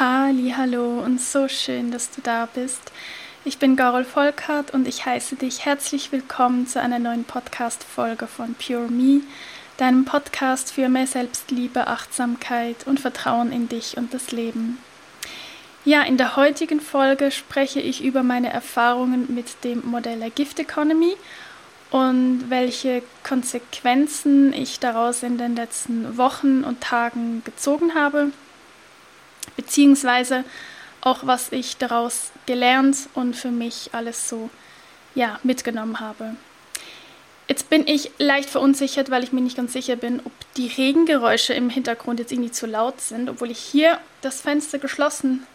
Halli, hallo und so schön, dass du da bist. Ich bin Carol Volkert und ich heiße dich herzlich willkommen zu einer neuen Podcast-Folge von Pure Me, deinem Podcast für mehr Selbstliebe, Achtsamkeit und Vertrauen in dich und das Leben. Ja, in der heutigen Folge spreche ich über meine Erfahrungen mit dem Modell der Gift Economy und welche Konsequenzen ich daraus in den letzten Wochen und Tagen gezogen habe beziehungsweise auch was ich daraus gelernt und für mich alles so ja, mitgenommen habe. Jetzt bin ich leicht verunsichert, weil ich mir nicht ganz sicher bin, ob die Regengeräusche im Hintergrund jetzt irgendwie zu laut sind, obwohl ich hier das Fenster geschlossen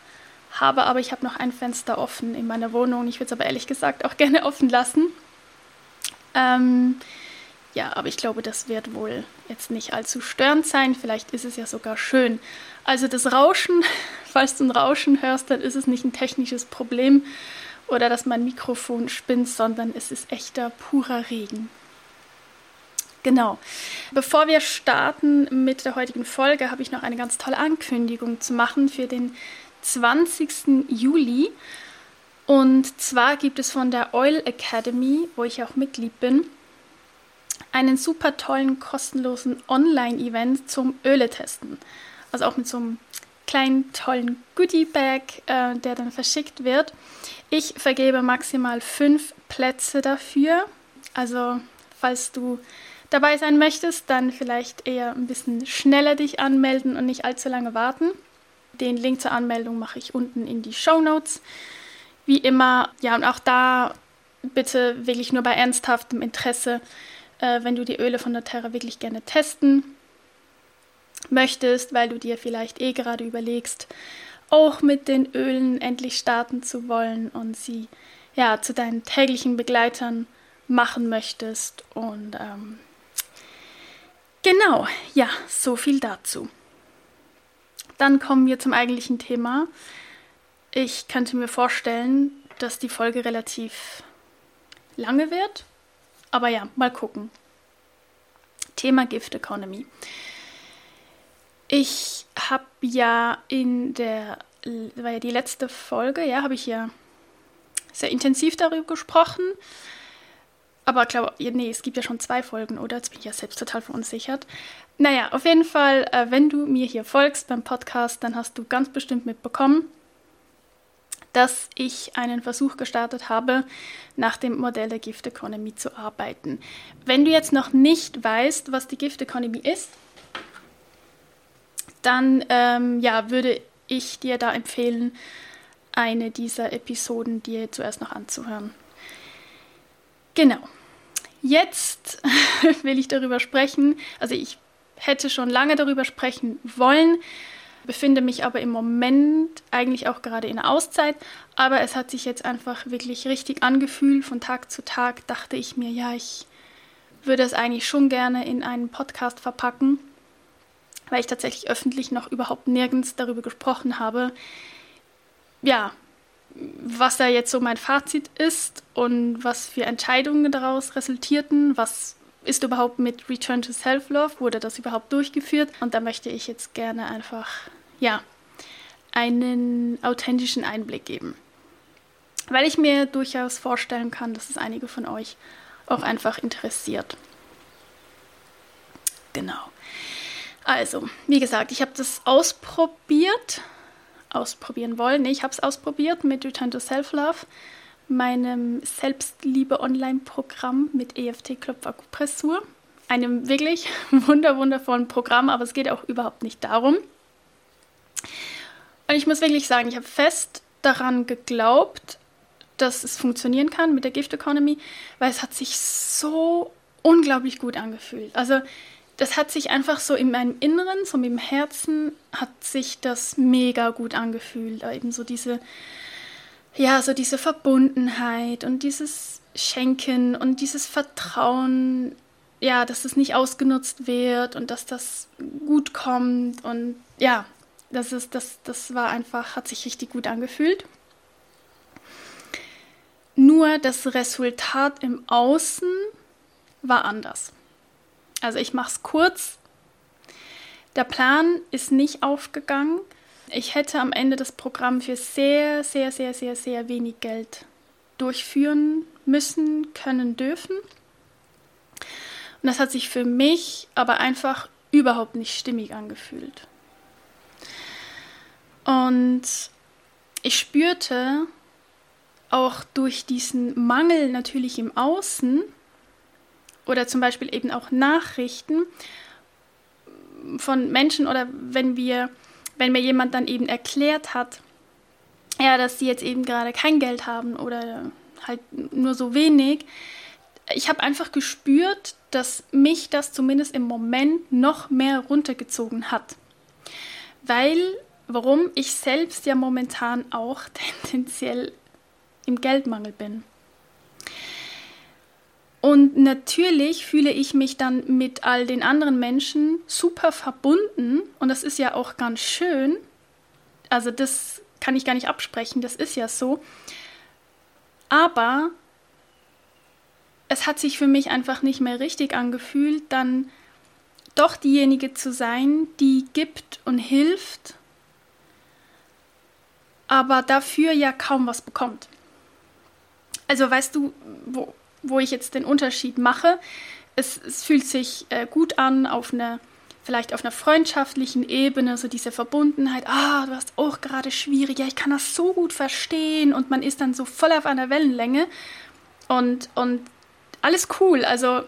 habe, aber ich habe noch ein Fenster offen in meiner Wohnung. Ich würde es aber ehrlich gesagt auch gerne offen lassen. Ähm, ja, aber ich glaube, das wird wohl jetzt nicht allzu störend sein. Vielleicht ist es ja sogar schön. Also das Rauschen, falls du ein Rauschen hörst, dann ist es nicht ein technisches Problem oder dass mein Mikrofon spinnt, sondern es ist echter, purer Regen. Genau. Bevor wir starten mit der heutigen Folge, habe ich noch eine ganz tolle Ankündigung zu machen für den 20. Juli. Und zwar gibt es von der Oil Academy, wo ich auch Mitglied bin, einen super tollen, kostenlosen Online-Event zum Öle testen. Also auch mit so einem kleinen, tollen Goodie-Bag, äh, der dann verschickt wird. Ich vergebe maximal fünf Plätze dafür. Also, falls du dabei sein möchtest, dann vielleicht eher ein bisschen schneller dich anmelden und nicht allzu lange warten. Den Link zur Anmeldung mache ich unten in die Show Notes. Wie immer, ja, und auch da bitte wirklich nur bei ernsthaftem Interesse äh, wenn du die Öle von doTERRA wirklich gerne testen möchtest, weil du dir vielleicht eh gerade überlegst, auch mit den Ölen endlich starten zu wollen und sie ja zu deinen täglichen Begleitern machen möchtest. Und ähm, genau, ja, so viel dazu. Dann kommen wir zum eigentlichen Thema. Ich könnte mir vorstellen, dass die Folge relativ lange wird. Aber ja, mal gucken. Thema Gift Economy. Ich habe ja in der, war ja die letzte Folge, ja, habe ich ja sehr intensiv darüber gesprochen. Aber ich glaube, nee, es gibt ja schon zwei Folgen, oder? Jetzt bin ich ja selbst total verunsichert. Naja, auf jeden Fall, äh, wenn du mir hier folgst beim Podcast, dann hast du ganz bestimmt mitbekommen, dass ich einen Versuch gestartet habe, nach dem Modell der Gift Economy zu arbeiten. Wenn du jetzt noch nicht weißt, was die Gift Economy ist, dann ähm, ja, würde ich dir da empfehlen, eine dieser Episoden dir zuerst noch anzuhören. Genau. Jetzt will ich darüber sprechen. Also ich hätte schon lange darüber sprechen wollen, befinde mich aber im Moment eigentlich auch gerade in der Auszeit. Aber es hat sich jetzt einfach wirklich richtig angefühlt. Von Tag zu Tag dachte ich mir, ja, ich würde es eigentlich schon gerne in einen Podcast verpacken, weil ich tatsächlich öffentlich noch überhaupt nirgends darüber gesprochen habe. Ja, was da jetzt so mein Fazit ist und was für Entscheidungen daraus resultierten, was ist überhaupt mit Return to Self-Love, wurde das überhaupt durchgeführt und da möchte ich jetzt gerne einfach ja, einen authentischen Einblick geben. Weil ich mir durchaus vorstellen kann, dass es einige von euch auch einfach interessiert. Genau. Also, wie gesagt, ich habe das ausprobiert, ausprobieren wollen. ich habe es ausprobiert mit Return to Self-Love, meinem Selbstliebe-Online-Programm mit EFT-Klopfakupressur. Einem wirklich wunder wundervollen Programm, aber es geht auch überhaupt nicht darum. Und ich muss wirklich sagen, ich habe fest daran geglaubt, dass es funktionieren kann mit der Gift Economy, weil es hat sich so unglaublich gut angefühlt. Also das hat sich einfach so in meinem Inneren, so mit dem Herzen, hat sich das mega gut angefühlt. Eben so diese, ja, so diese Verbundenheit und dieses Schenken und dieses Vertrauen, ja, dass es nicht ausgenutzt wird und dass das gut kommt und ja, das, ist, das, das war einfach, hat sich richtig gut angefühlt. Nur das Resultat im Außen war anders. Also ich mache es kurz. Der Plan ist nicht aufgegangen Ich hätte am Ende das Programm für sehr, sehr, sehr, sehr, sehr wenig Geld durchführen müssen, können, dürfen. Und das hat sich für mich aber einfach überhaupt nicht stimmig angefühlt. Und ich spürte auch durch diesen Mangel natürlich im Außen oder zum Beispiel eben auch Nachrichten von Menschen oder wenn wir, wenn mir jemand dann eben erklärt hat, ja, dass sie jetzt eben gerade kein Geld haben oder halt nur so wenig. Ich habe einfach gespürt, dass mich das zumindest im Moment noch mehr runtergezogen hat. Weil, warum ich selbst ja momentan auch tendenziell im Geldmangel bin. Und natürlich fühle ich mich dann mit all den anderen Menschen super verbunden und das ist ja auch ganz schön. Also das kann ich gar nicht absprechen, das ist ja so. Aber es hat sich für mich einfach nicht mehr richtig angefühlt, dann doch diejenige zu sein, die gibt und hilft, aber dafür ja kaum was bekommt. Also weißt du, wo, wo ich jetzt den Unterschied mache? Es, es fühlt sich äh, gut an auf einer vielleicht auf einer freundschaftlichen Ebene, so diese Verbundenheit, ah, du hast auch gerade schwierig, ja, ich kann das so gut verstehen. Und man ist dann so voll auf einer Wellenlänge. Und, und alles cool, also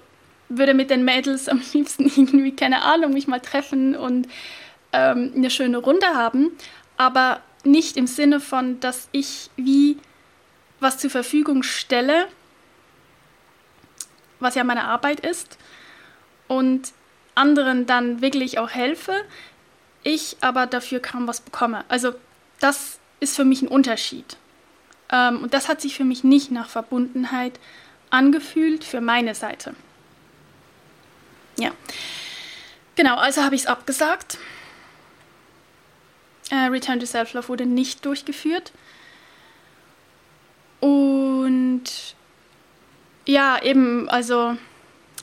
würde mit den Mädels am liebsten irgendwie, keine Ahnung, mich mal treffen und ähm, eine schöne Runde haben, aber nicht im Sinne von, dass ich wie was zur Verfügung stelle, was ja meine Arbeit ist und anderen dann wirklich auch helfe, ich aber dafür kaum was bekomme. Also das ist für mich ein Unterschied. Ähm, und das hat sich für mich nicht nach Verbundenheit angefühlt für meine Seite. Ja. Genau, also habe ich es abgesagt. Äh, Return to Self-Love wurde nicht durchgeführt. Und ja, eben, also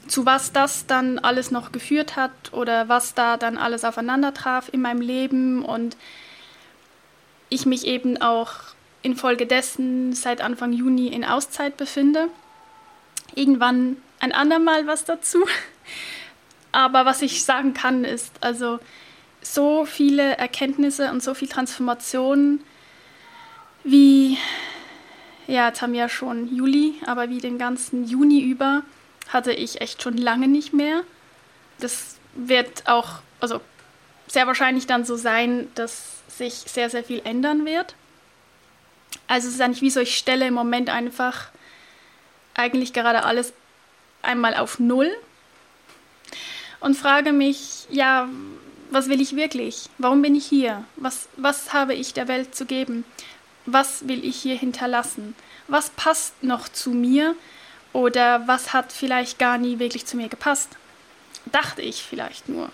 zu was das dann alles noch geführt hat oder was da dann alles aufeinander traf in meinem Leben und ich mich eben auch infolgedessen seit Anfang Juni in Auszeit befinde. Irgendwann ein andermal was dazu. Aber was ich sagen kann, ist also so viele Erkenntnisse und so viel Transformation wie, ja, jetzt haben wir ja schon Juli, aber wie den ganzen Juni über hatte ich echt schon lange nicht mehr. Das wird auch, also sehr wahrscheinlich dann so sein, dass sich sehr, sehr viel ändern wird. Also es ist eigentlich wie so, ich stelle im Moment einfach eigentlich gerade alles einmal auf Null und frage mich, ja, was will ich wirklich? Warum bin ich hier? Was, was habe ich der Welt zu geben? Was will ich hier hinterlassen? Was passt noch zu mir? Oder was hat vielleicht gar nie wirklich zu mir gepasst? Dachte ich vielleicht nur.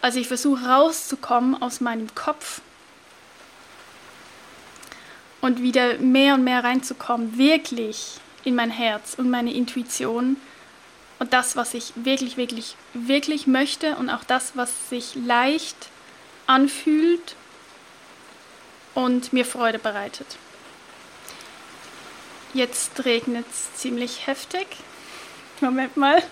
Also ich versuche rauszukommen aus meinem Kopf und wieder mehr und mehr reinzukommen, wirklich in mein Herz und meine Intuition und das, was ich wirklich, wirklich, wirklich möchte und auch das, was sich leicht anfühlt und mir Freude bereitet. Jetzt regnet es ziemlich heftig. Moment mal.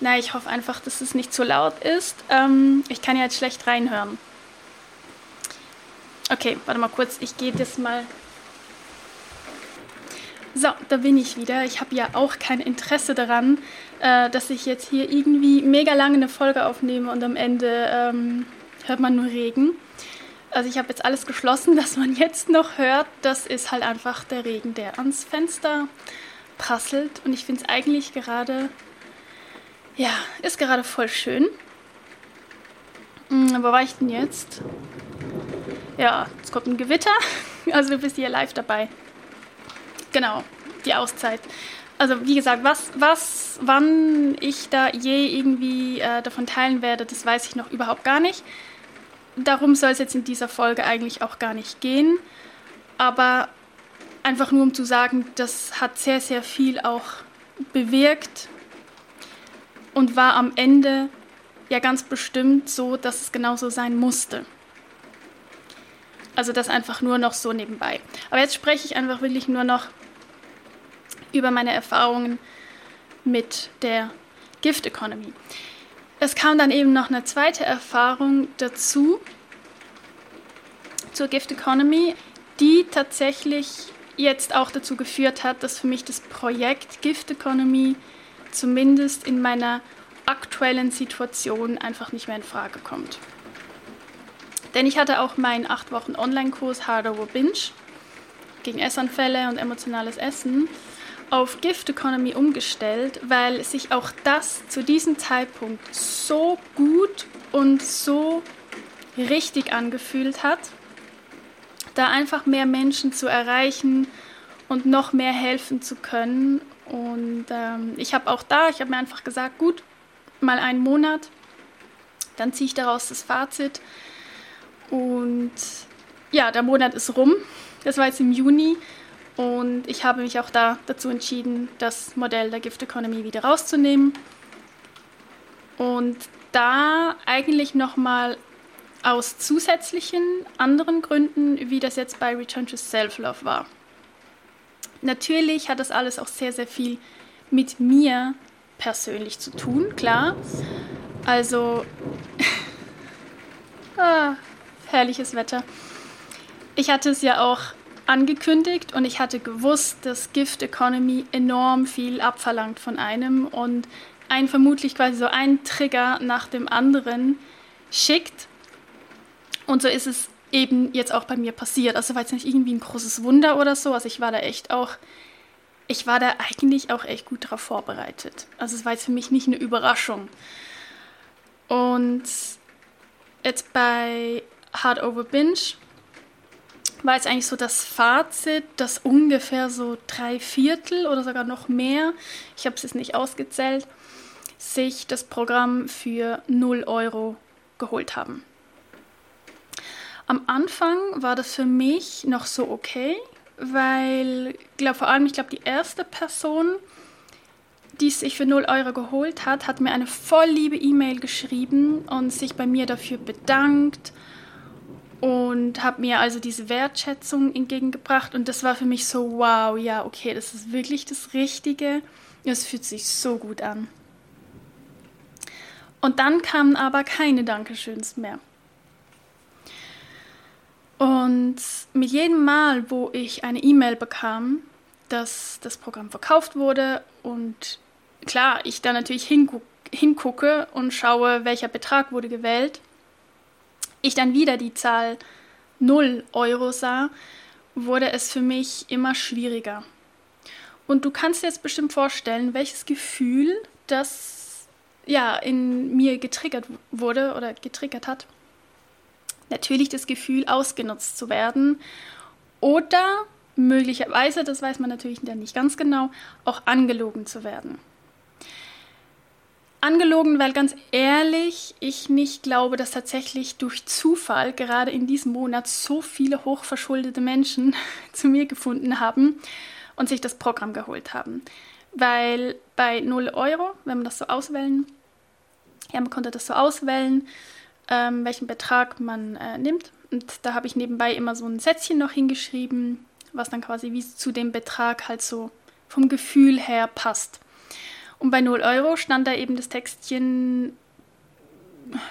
Na, ich hoffe einfach, dass es nicht zu laut ist. Ähm, ich kann ja jetzt schlecht reinhören. Okay, warte mal kurz. Ich gehe das mal. So, da bin ich wieder. Ich habe ja auch kein Interesse daran, äh, dass ich jetzt hier irgendwie mega lange eine Folge aufnehme und am Ende ähm, hört man nur Regen. Also ich habe jetzt alles geschlossen, was man jetzt noch hört. Das ist halt einfach der Regen, der ans Fenster prasselt. Und ich finde es eigentlich gerade, ja, ist gerade voll schön. Hm, wo war ich denn jetzt? Ja, es kommt ein Gewitter. Also du bist hier live dabei. Genau, die Auszeit. Also wie gesagt, was, was, wann ich da je irgendwie äh, davon teilen werde, das weiß ich noch überhaupt gar nicht darum soll es jetzt in dieser Folge eigentlich auch gar nicht gehen. Aber einfach nur um zu sagen, das hat sehr, sehr viel auch bewirkt und war am Ende ja ganz bestimmt so, dass es genauso sein musste. Also das einfach nur noch so nebenbei. Aber jetzt spreche ich einfach wirklich nur noch über meine Erfahrungen mit der Gift Economy. Es kam dann eben noch eine zweite Erfahrung dazu zur Gift Economy, die tatsächlich jetzt auch dazu geführt hat, dass für mich das Projekt Gift Economy zumindest in meiner aktuellen Situation einfach nicht mehr in Frage kommt. Denn ich hatte auch meinen 8 Wochen Online-Kurs Hard Over Binge gegen Essanfälle und emotionales Essen auf Gift Economy umgestellt, weil sich auch das zu diesem Zeitpunkt so gut und so richtig angefühlt hat, da einfach mehr Menschen zu erreichen und noch mehr helfen zu können. Und ähm, ich habe auch da, ich habe mir einfach gesagt, gut, mal einen Monat, dann ziehe ich daraus das Fazit. Und ja, der Monat ist rum. Das war jetzt im Juni. Und ich habe mich auch da dazu entschieden, das Modell der Gift Economy wieder rauszunehmen. Und da eigentlich nochmal aus zusätzlichen anderen Gründen, wie das jetzt bei Return to Self-Love war. Natürlich hat das alles auch sehr, sehr viel mit mir persönlich zu tun, klar. Also, ah, herrliches Wetter. Ich hatte es ja auch angekündigt und ich hatte gewusst, dass Gift Economy enorm viel abverlangt von einem und ein vermutlich quasi so ein Trigger nach dem anderen schickt. Und so ist es eben jetzt auch bei mir passiert. Also war jetzt nicht irgendwie ein großes Wunder oder so. Also ich war da echt auch ich war da eigentlich auch echt gut darauf vorbereitet. Also es war jetzt für mich nicht eine Überraschung. Und jetzt bei Hard Over Binge war jetzt eigentlich so das Fazit, dass ungefähr so drei Viertel oder sogar noch mehr, ich habe es jetzt nicht ausgezählt, sich das Programm für 0 Euro geholt haben. Am Anfang war das für mich noch so okay, weil glaub, vor allem, ich glaube, die erste Person, die sich für 0 Euro geholt hat, hat mir eine voll liebe E-Mail geschrieben und sich bei mir dafür bedankt und hat mir also diese Wertschätzung entgegengebracht und das war für mich so, wow, ja, okay, das ist wirklich das Richtige. Es fühlt sich so gut an. Und dann kamen aber keine Dankeschöns mehr. Und mit jedem Mal, wo ich eine E-Mail bekam, dass das Programm verkauft wurde und klar, ich dann natürlich hingu hingucke und schaue, welcher Betrag wurde gewählt, ich dann wieder die Zahl 0 Euro sah, wurde es für mich immer schwieriger. Und du kannst dir jetzt bestimmt vorstellen, welches Gefühl das ja in mir getriggert wurde oder getriggert hat natürlich das Gefühl, ausgenutzt zu werden oder möglicherweise, das weiß man natürlich dann nicht ganz genau, auch angelogen zu werden. Angelogen, weil ganz ehrlich, ich nicht glaube, dass tatsächlich durch Zufall gerade in diesem Monat so viele hochverschuldete Menschen zu mir gefunden haben und sich das Programm geholt haben. Weil bei 0 Euro, wenn man das so auswählen, ja, man konnte das so auswählen, ähm, welchen Betrag man äh, nimmt. Und da habe ich nebenbei immer so ein Sätzchen noch hingeschrieben, was dann quasi wie zu dem Betrag halt so vom Gefühl her passt. Und bei 0 Euro stand da eben das Textchen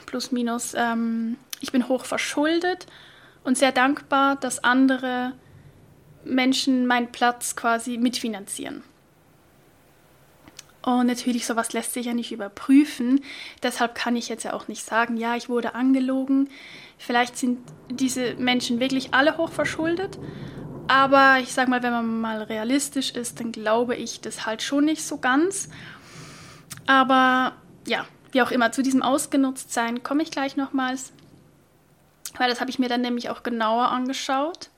plus minus, ähm, ich bin hoch verschuldet und sehr dankbar, dass andere Menschen meinen Platz quasi mitfinanzieren. Und natürlich, sowas lässt sich ja nicht überprüfen. Deshalb kann ich jetzt ja auch nicht sagen, ja, ich wurde angelogen. Vielleicht sind diese Menschen wirklich alle hochverschuldet. Aber ich sage mal, wenn man mal realistisch ist, dann glaube ich das halt schon nicht so ganz. Aber ja, wie auch immer, zu diesem Ausgenutztsein komme ich gleich nochmals. Weil das habe ich mir dann nämlich auch genauer angeschaut.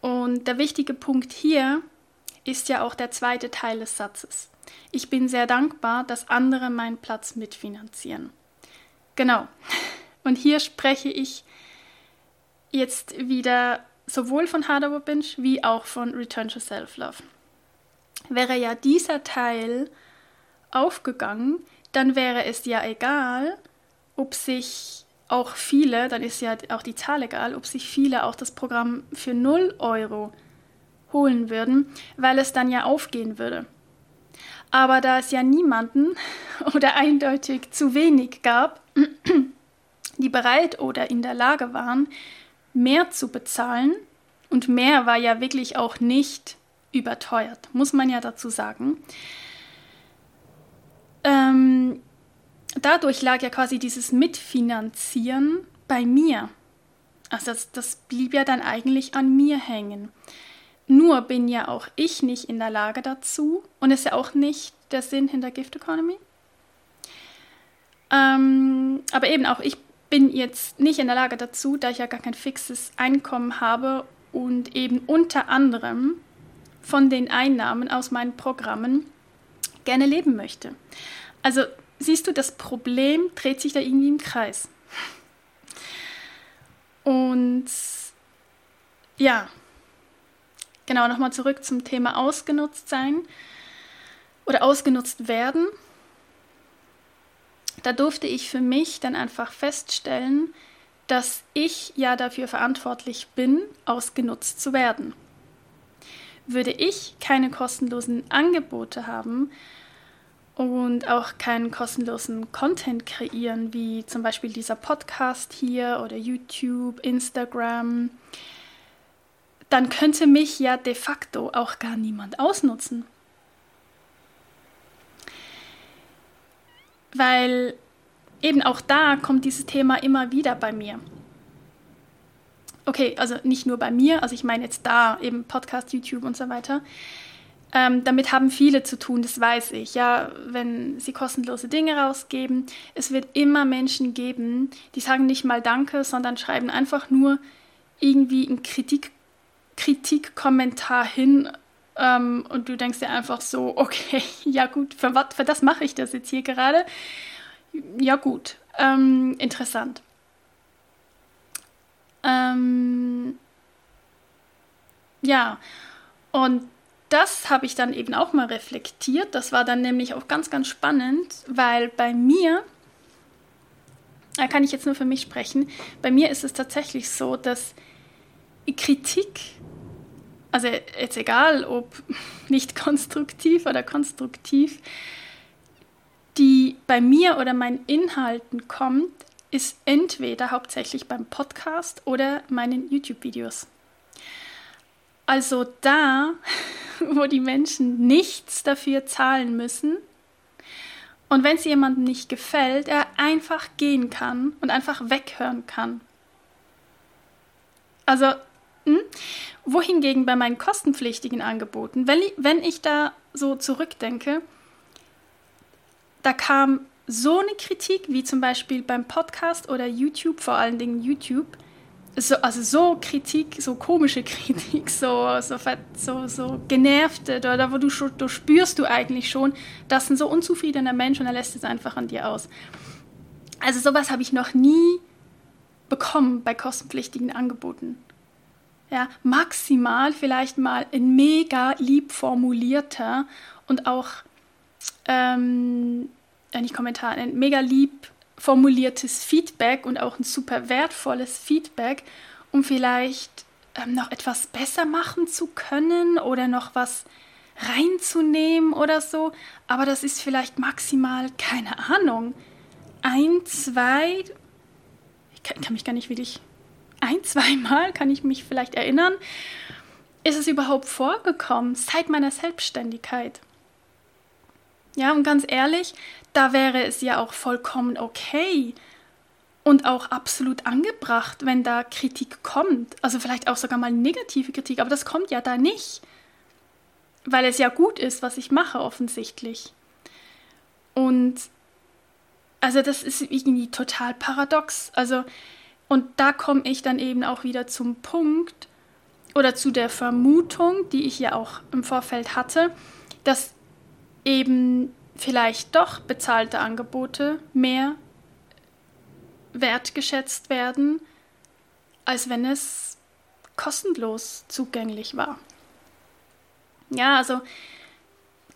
Und der wichtige Punkt hier ist ja auch der zweite Teil des Satzes. Ich bin sehr dankbar, dass andere meinen Platz mitfinanzieren. Genau. Und hier spreche ich jetzt wieder sowohl von Hard Over Binge wie auch von Return to Self-Love. Wäre ja dieser Teil aufgegangen, dann wäre es ja egal, ob sich auch viele, dann ist ja auch die Zahl egal, ob sich viele auch das Programm für 0 Euro holen würden, weil es dann ja aufgehen würde. Aber da es ja niemanden oder eindeutig zu wenig gab, die bereit oder in der Lage waren, mehr zu bezahlen, und mehr war ja wirklich auch nicht überteuert, muss man ja dazu sagen. Ähm, dadurch lag ja quasi dieses Mitfinanzieren bei mir. Also das, das blieb ja dann eigentlich an mir hängen. Nur bin ja auch ich nicht in der Lage dazu und ist ja auch nicht der Sinn hinter Gift Economy. Ähm, aber eben auch ich bin jetzt nicht in der Lage dazu, da ich ja gar kein fixes Einkommen habe und eben unter anderem von den Einnahmen aus meinen Programmen gerne leben möchte. Also siehst du, das Problem dreht sich da irgendwie im Kreis. Und ja, genau, nochmal zurück zum Thema ausgenutzt sein oder ausgenutzt werden. Da durfte ich für mich dann einfach feststellen, dass ich ja dafür verantwortlich bin, ausgenutzt zu werden. Würde ich keine kostenlosen Angebote haben und auch keinen kostenlosen Content kreieren, wie zum Beispiel dieser Podcast hier oder YouTube, Instagram, dann könnte mich ja de facto auch gar niemand ausnutzen. Weil eben auch da kommt dieses Thema immer wieder bei mir. Okay, also nicht nur bei mir, also ich meine jetzt da eben Podcast, YouTube und so weiter. Ähm, damit haben viele zu tun, das weiß ich. Ja, wenn sie kostenlose Dinge rausgeben, es wird immer Menschen geben, die sagen nicht mal Danke, sondern schreiben einfach nur irgendwie einen Kritik, Kritikkommentar hin ähm, und du denkst dir einfach so, okay, ja gut, für, wat, für das mache ich das jetzt hier gerade. Ja gut, ähm, interessant. Ähm, ja, und das habe ich dann eben auch mal reflektiert. Das war dann nämlich auch ganz, ganz spannend, weil bei mir, da kann ich jetzt nur für mich sprechen, bei mir ist es tatsächlich so, dass Kritik, also jetzt egal ob nicht konstruktiv oder konstruktiv, die bei mir oder meinen Inhalten kommt, ist entweder hauptsächlich beim Podcast oder meinen YouTube-Videos. Also da, wo die Menschen nichts dafür zahlen müssen und wenn es jemandem nicht gefällt, er einfach gehen kann und einfach weghören kann. Also, hm? wohingegen bei meinen kostenpflichtigen Angeboten, wenn ich, wenn ich da so zurückdenke, da kam so eine Kritik, wie zum Beispiel beim Podcast oder YouTube, vor allen Dingen YouTube, so, also so Kritik, so komische Kritik, so, so, so, so genervte, oder wo du, du spürst du eigentlich schon, dass ein so unzufriedener Mensch und er lässt es einfach an dir aus. Also sowas habe ich noch nie bekommen bei kostenpflichtigen Angeboten. Ja, maximal vielleicht mal ein mega lieb formulierter und auch ähm, nicht Kommentar, ein mega lieb formuliertes Feedback und auch ein super wertvolles Feedback, um vielleicht ähm, noch etwas besser machen zu können oder noch was reinzunehmen oder so. Aber das ist vielleicht maximal, keine Ahnung, ein, zwei, ich kann, kann mich gar nicht wirklich, ein, zweimal kann ich mich vielleicht erinnern, ist es überhaupt vorgekommen seit meiner Selbstständigkeit. Ja, und ganz ehrlich, da wäre es ja auch vollkommen okay und auch absolut angebracht, wenn da Kritik kommt. Also vielleicht auch sogar mal negative Kritik, aber das kommt ja da nicht. Weil es ja gut ist, was ich mache, offensichtlich. Und also das ist irgendwie total paradox. Also, und da komme ich dann eben auch wieder zum Punkt oder zu der Vermutung, die ich ja auch im Vorfeld hatte, dass eben vielleicht doch bezahlte Angebote mehr wertgeschätzt werden, als wenn es kostenlos zugänglich war. Ja, also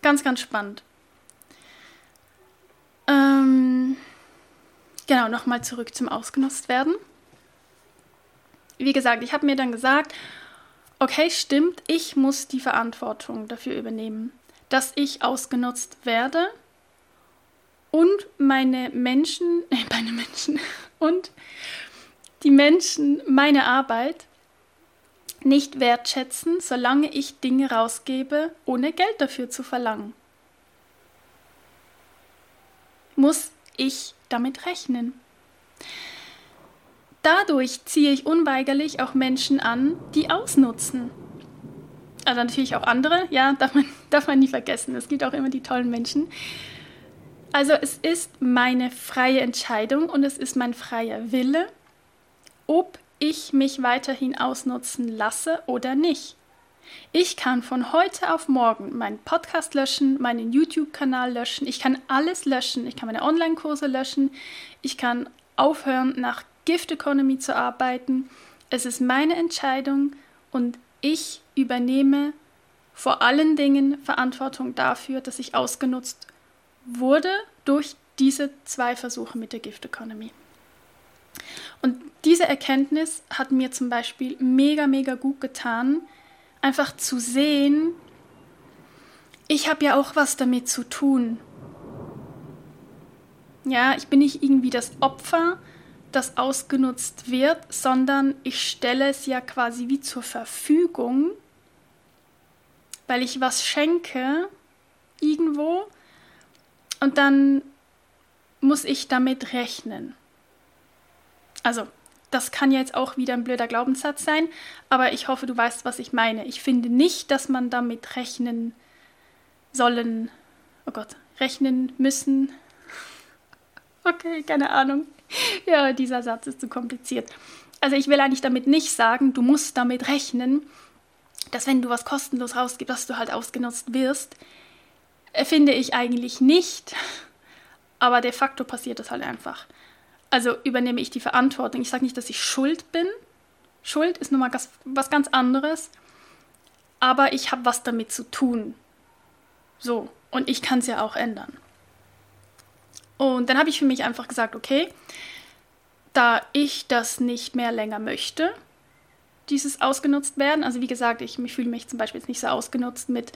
ganz, ganz spannend. Äh, genau, nochmal zurück zum Ausgenutzt werden. Wie gesagt, ich habe mir dann gesagt, okay, stimmt, ich muss die Verantwortung dafür übernehmen, dass ich ausgenutzt werde und meine Menschen, äh, meine Menschen und die Menschen meine Arbeit nicht wertschätzen, solange ich Dinge rausgebe, ohne Geld dafür zu verlangen. Muss ich damit rechnen? Dadurch ziehe ich unweigerlich auch Menschen an, die ausnutzen. Also natürlich auch andere, ja, darf man, darf man nie vergessen. Es gibt auch immer die tollen Menschen. Also es ist meine freie Entscheidung und es ist mein freier Wille, ob ich mich weiterhin ausnutzen lasse oder nicht. Ich kann von heute auf morgen meinen Podcast löschen, meinen YouTube-Kanal löschen, ich kann alles löschen, ich kann meine Online-Kurse löschen, ich kann aufhören, nach Gift Economy zu arbeiten. Es ist meine Entscheidung und ich übernehme vor allen Dingen Verantwortung dafür, dass ich ausgenutzt wurde durch diese zwei Versuche mit der Gift Economy. Und diese Erkenntnis hat mir zum Beispiel mega, mega gut getan, einfach zu sehen, ich habe ja auch was damit zu tun. Ja, ich bin nicht irgendwie das Opfer, das ausgenutzt wird, sondern ich stelle es ja quasi wie zur Verfügung, weil ich was schenke irgendwo und dann muss ich damit rechnen. Also, das kann jetzt auch wieder ein blöder Glaubenssatz sein, aber ich hoffe, du weißt, was ich meine. Ich finde nicht, dass man damit rechnen sollen, oh Gott, rechnen müssen. Okay, keine Ahnung. Ja, dieser Satz ist zu kompliziert. Also ich will eigentlich damit nicht sagen, du musst damit rechnen, dass wenn du was kostenlos rausgibst, dass du halt ausgenutzt wirst. Äh, finde ich eigentlich nicht. Aber de facto passiert das halt einfach. Also übernehme ich die Verantwortung. Ich sage nicht, dass ich schuld bin. Schuld ist nun mal was ganz anderes. Aber ich habe was damit zu tun. So. Und ich kann es ja auch ändern. Und dann habe ich für mich einfach gesagt, okay, da ich das nicht mehr länger möchte, dieses ausgenutzt werden, also wie gesagt, ich, ich fühle mich zum Beispiel jetzt nicht so ausgenutzt mit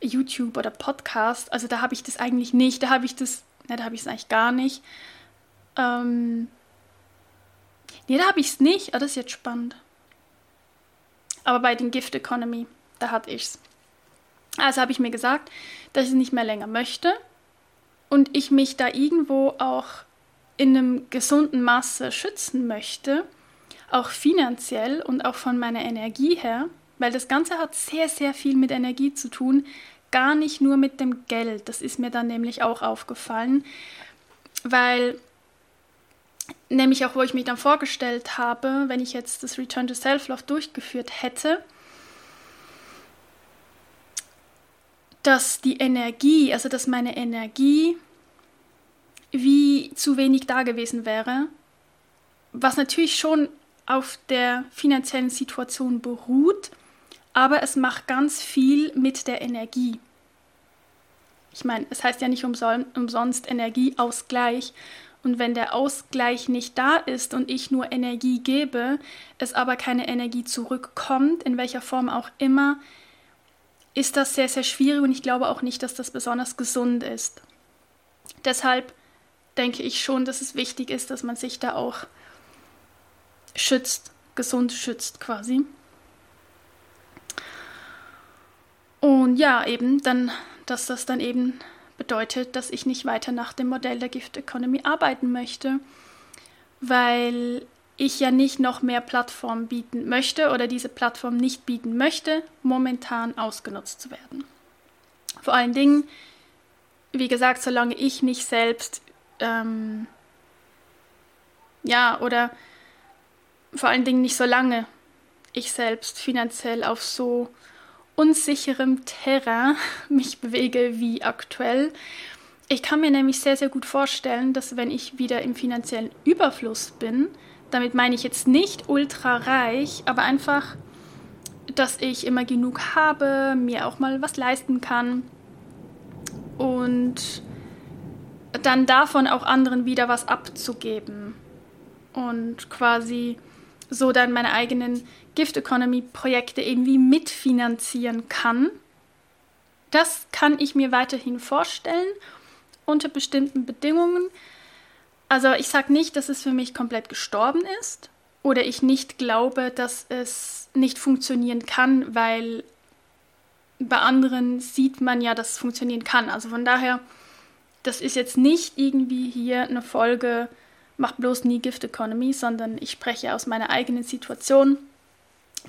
YouTube oder Podcast, also da habe ich das eigentlich nicht, da habe ich das, ne, da habe ich es eigentlich gar nicht. Ähm, nee, da habe ich es nicht. Ah, das ist jetzt spannend. Aber bei den Gift Economy, da hatte ich es. Also habe ich mir gesagt, dass ich es nicht mehr länger möchte und ich mich da irgendwo auch in einem gesunden Maße schützen möchte, auch finanziell und auch von meiner Energie her, weil das Ganze hat sehr, sehr viel mit Energie zu tun, gar nicht nur mit dem Geld. Das ist mir dann nämlich auch aufgefallen, weil nämlich auch, wo ich mich dann vorgestellt habe, wenn ich jetzt das Return to Self-Love durchgeführt hätte, dass die Energie, also dass meine Energie wie zu wenig da gewesen wäre, was natürlich schon auf der finanziellen Situation beruht, aber es macht ganz viel mit der Energie. Ich meine, es heißt ja nicht umsonst Energieausgleich und wenn der Ausgleich nicht da ist und ich nur Energie gebe, es aber keine Energie zurückkommt, in welcher Form auch immer, ist das sehr, sehr schwierig und ich glaube auch nicht, dass das besonders gesund ist. Deshalb denke ich schon, dass es wichtig ist, dass man sich da auch schützt, gesund schützt quasi. Und ja, eben dann, dass das dann eben bedeutet, dass ich nicht weiter nach dem Modell der Gift Economy arbeiten möchte, weil ich ja nicht noch mehr Plattformen bieten möchte oder diese Plattform nicht bieten möchte, momentan ausgenutzt zu werden. Vor allen Dingen, wie gesagt, solange ich nicht selbst, ähm, ja, oder vor allen Dingen nicht so lange ich selbst finanziell auf so unsicherem Terrain mich bewege wie aktuell. Ich kann mir nämlich sehr, sehr gut vorstellen, dass wenn ich wieder im finanziellen Überfluss bin, damit meine ich jetzt nicht ultra reich, aber einfach, dass ich immer genug habe, mir auch mal was leisten kann und dann davon auch anderen wieder was abzugeben und quasi so dann meine eigenen Gift Economy Projekte irgendwie mitfinanzieren kann. Das kann ich mir weiterhin vorstellen unter bestimmten Bedingungen. Also ich sage nicht, dass es für mich komplett gestorben ist oder ich nicht glaube, dass es nicht funktionieren kann, weil bei anderen sieht man ja, dass es funktionieren kann. Also von daher, das ist jetzt nicht irgendwie hier eine Folge, mach bloß nie Gift Economy, sondern ich spreche aus meiner eigenen Situation,